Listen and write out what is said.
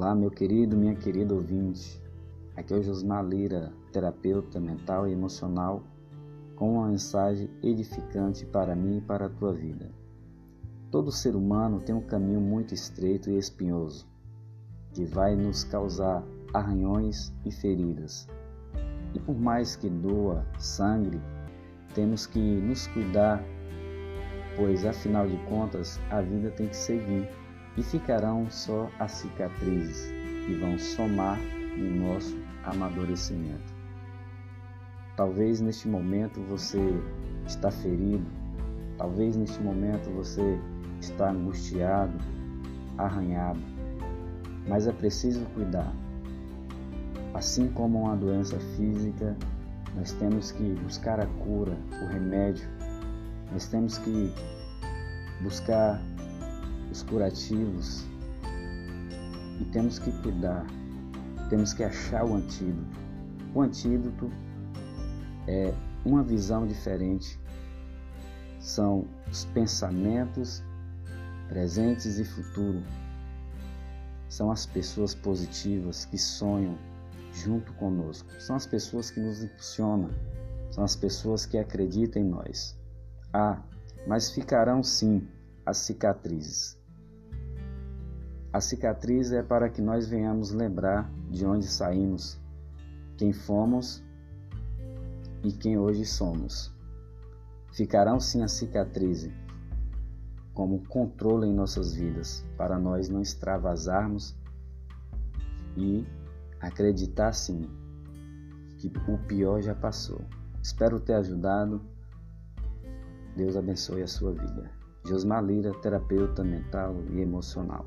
Olá, meu querido, minha querida ouvinte. Aqui é o Josmar Lira, terapeuta mental e emocional, com uma mensagem edificante para mim e para a tua vida. Todo ser humano tem um caminho muito estreito e espinhoso, que vai nos causar arranhões e feridas. E por mais que doa sangue, temos que nos cuidar, pois afinal de contas a vida tem que seguir e ficarão só as cicatrizes que vão somar no nosso amadurecimento. Talvez neste momento você está ferido, talvez neste momento você está angustiado, arranhado, mas é preciso cuidar. Assim como uma doença física, nós temos que buscar a cura, o remédio, nós temos que buscar os curativos e temos que cuidar, temos que achar o antídoto. O antídoto é uma visão diferente, são os pensamentos presentes e futuro. São as pessoas positivas que sonham junto conosco. São as pessoas que nos impulsionam. São as pessoas que acreditam em nós. Ah, mas ficarão sim as cicatrizes. A cicatriz é para que nós venhamos lembrar de onde saímos, quem fomos e quem hoje somos. Ficarão sim a cicatriz como controle em nossas vidas, para nós não extravasarmos e acreditar sim que o pior já passou. Espero ter ajudado. Deus abençoe a sua vida. Josmar Lira, terapeuta mental e emocional.